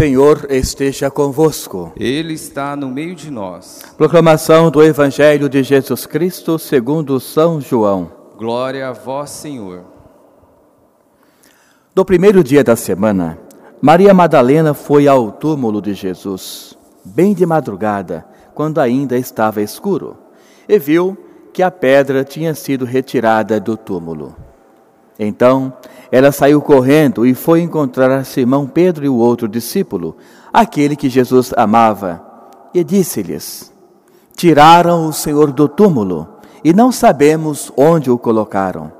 Senhor esteja convosco. Ele está no meio de nós. Proclamação do Evangelho de Jesus Cristo segundo São João. Glória a vós, Senhor. No primeiro dia da semana, Maria Madalena foi ao túmulo de Jesus, bem de madrugada, quando ainda estava escuro, e viu que a pedra tinha sido retirada do túmulo. Então, ela saiu correndo e foi encontrar Simão Pedro e o outro discípulo, aquele que Jesus amava, e disse-lhes: Tiraram o Senhor do túmulo e não sabemos onde o colocaram.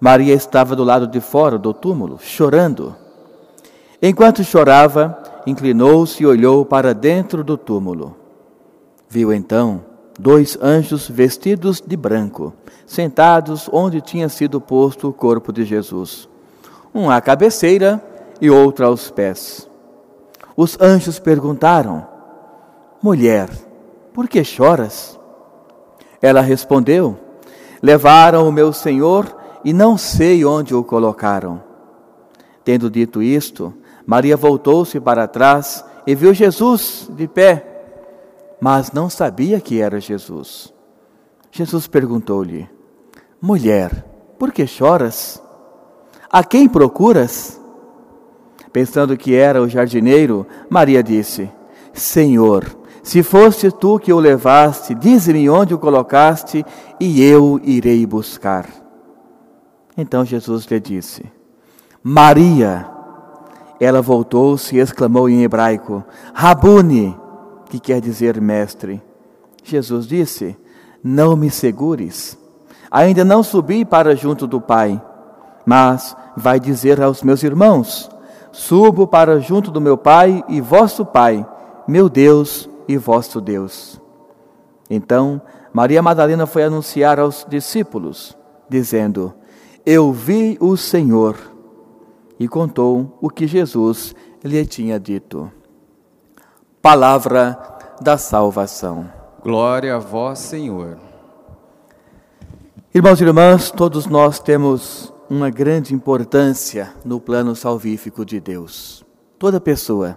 Maria estava do lado de fora do túmulo, chorando. Enquanto chorava, inclinou-se e olhou para dentro do túmulo. Viu então dois anjos vestidos de branco, sentados onde tinha sido posto o corpo de Jesus, um à cabeceira e outro aos pés. Os anjos perguntaram: Mulher, por que choras? Ela respondeu: Levaram o meu senhor e não sei onde o colocaram. Tendo dito isto, Maria voltou-se para trás e viu Jesus de pé mas não sabia que era Jesus. Jesus perguntou-lhe: Mulher, por que choras? A quem procuras? Pensando que era o jardineiro, Maria disse: Senhor, se fosse tu que o levaste, dize-me onde o colocaste e eu irei buscar. Então Jesus lhe disse: Maria. Ela voltou-se e exclamou em hebraico: Rabuni, que quer dizer mestre. Jesus disse: Não me segures. Ainda não subi para junto do Pai, mas vai dizer aos meus irmãos: Subo para junto do meu Pai e vosso Pai, meu Deus e vosso Deus. Então Maria Madalena foi anunciar aos discípulos, dizendo: Eu vi o Senhor. E contou o que Jesus lhe tinha dito palavra da salvação. Glória a vós, Senhor. Irmãos e irmãs, todos nós temos uma grande importância no plano salvífico de Deus. Toda pessoa.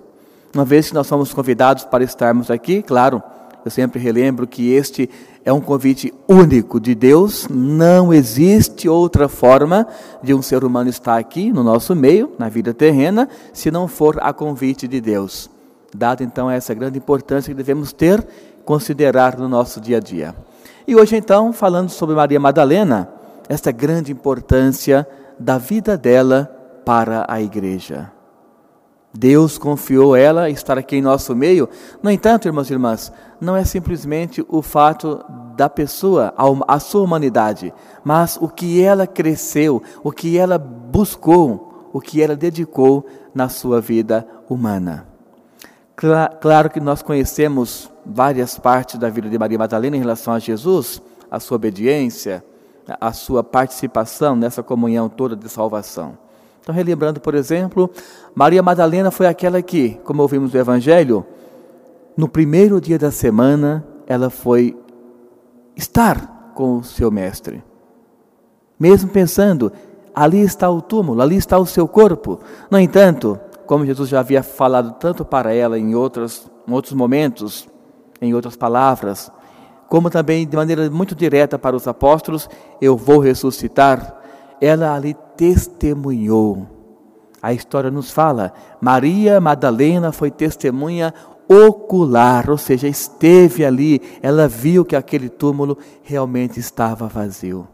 Uma vez que nós somos convidados para estarmos aqui, claro, eu sempre relembro que este é um convite único de Deus, não existe outra forma de um ser humano estar aqui no nosso meio, na vida terrena, se não for a convite de Deus dado então essa grande importância que devemos ter, considerar no nosso dia a dia. E hoje então, falando sobre Maria Madalena, esta grande importância da vida dela para a igreja. Deus confiou ela estar aqui em nosso meio. No entanto, irmãos e irmãs, não é simplesmente o fato da pessoa, a sua humanidade, mas o que ela cresceu, o que ela buscou, o que ela dedicou na sua vida humana. Claro que nós conhecemos várias partes da vida de Maria Madalena em relação a Jesus, a sua obediência, a sua participação nessa comunhão toda de salvação. Então, relembrando, por exemplo, Maria Madalena foi aquela que, como ouvimos no Evangelho, no primeiro dia da semana, ela foi estar com o seu mestre. Mesmo pensando, ali está o túmulo, ali está o seu corpo. No entanto, como Jesus já havia falado tanto para ela em outros, em outros momentos, em outras palavras, como também de maneira muito direta para os apóstolos, eu vou ressuscitar, ela ali testemunhou. A história nos fala, Maria Madalena foi testemunha ocular, ou seja, esteve ali, ela viu que aquele túmulo realmente estava vazio.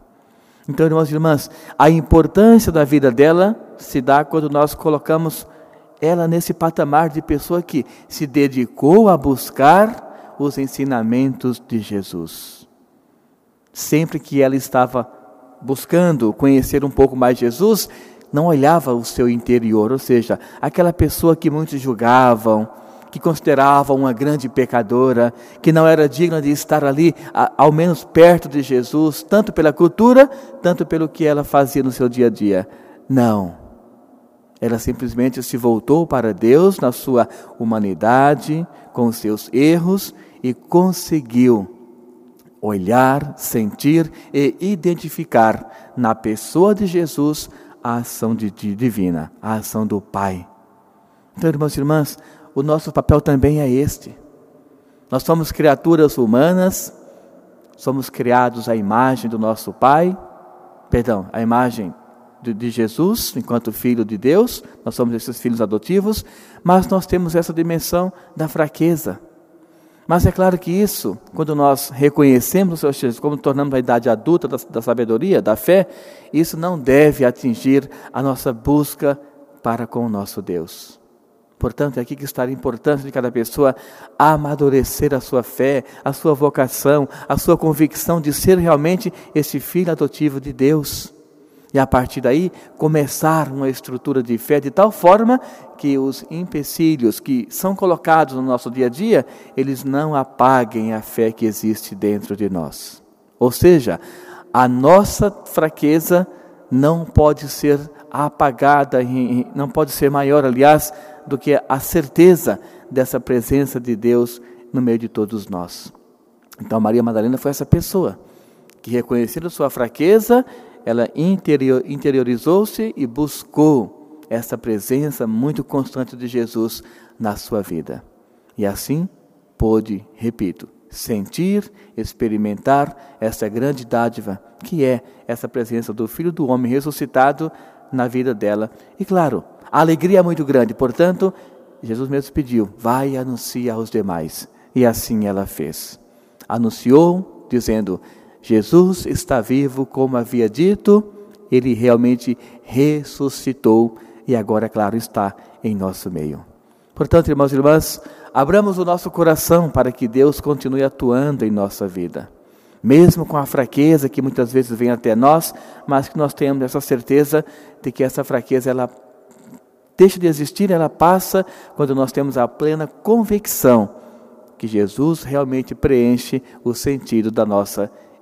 Então, irmãos e irmãs, a importância da vida dela se dá quando nós colocamos ela nesse patamar de pessoa que se dedicou a buscar os ensinamentos de Jesus. Sempre que ela estava buscando conhecer um pouco mais Jesus, não olhava o seu interior, ou seja, aquela pessoa que muitos julgavam, que consideravam uma grande pecadora, que não era digna de estar ali, ao menos perto de Jesus, tanto pela cultura, tanto pelo que ela fazia no seu dia a dia. Não. Ela simplesmente se voltou para Deus na sua humanidade, com seus erros e conseguiu olhar, sentir e identificar na pessoa de Jesus a ação de, de divina, a ação do Pai. Então, irmãos e irmãs, o nosso papel também é este. Nós somos criaturas humanas, somos criados à imagem do nosso Pai, perdão, à imagem de, de, Jesus, enquanto filho de Deus, nós somos esses filhos adotivos, mas nós temos essa dimensão da fraqueza. Mas é claro que isso, quando nós reconhecemos o Senhor Jesus, como tornamos a idade adulta da, da sabedoria, da fé, isso não deve atingir a nossa busca para com o nosso Deus. Portanto, é aqui que está a importância de cada pessoa amadurecer a sua fé, a sua vocação, a sua convicção de ser realmente esse filho adotivo de Deus. E a partir daí, começar uma estrutura de fé de tal forma que os empecilhos que são colocados no nosso dia a dia, eles não apaguem a fé que existe dentro de nós. Ou seja, a nossa fraqueza não pode ser apagada, não pode ser maior, aliás, do que a certeza dessa presença de Deus no meio de todos nós. Então, Maria Madalena foi essa pessoa que, reconhecendo sua fraqueza, ela interior, interiorizou-se e buscou essa presença muito constante de Jesus na sua vida. E assim pôde, repito, sentir, experimentar essa grande dádiva que é essa presença do Filho do Homem ressuscitado na vida dela. E claro, a alegria é muito grande, portanto, Jesus mesmo pediu: vai e anuncia aos demais. E assim ela fez. Anunciou, dizendo: Jesus está vivo, como havia dito, ele realmente ressuscitou e agora, claro, está em nosso meio. Portanto, irmãos e irmãs, abramos o nosso coração para que Deus continue atuando em nossa vida mesmo com a fraqueza que muitas vezes vem até nós, mas que nós tenhamos essa certeza de que essa fraqueza ela deixa de existir, ela passa quando nós temos a plena convicção que Jesus realmente preenche o sentido da nossa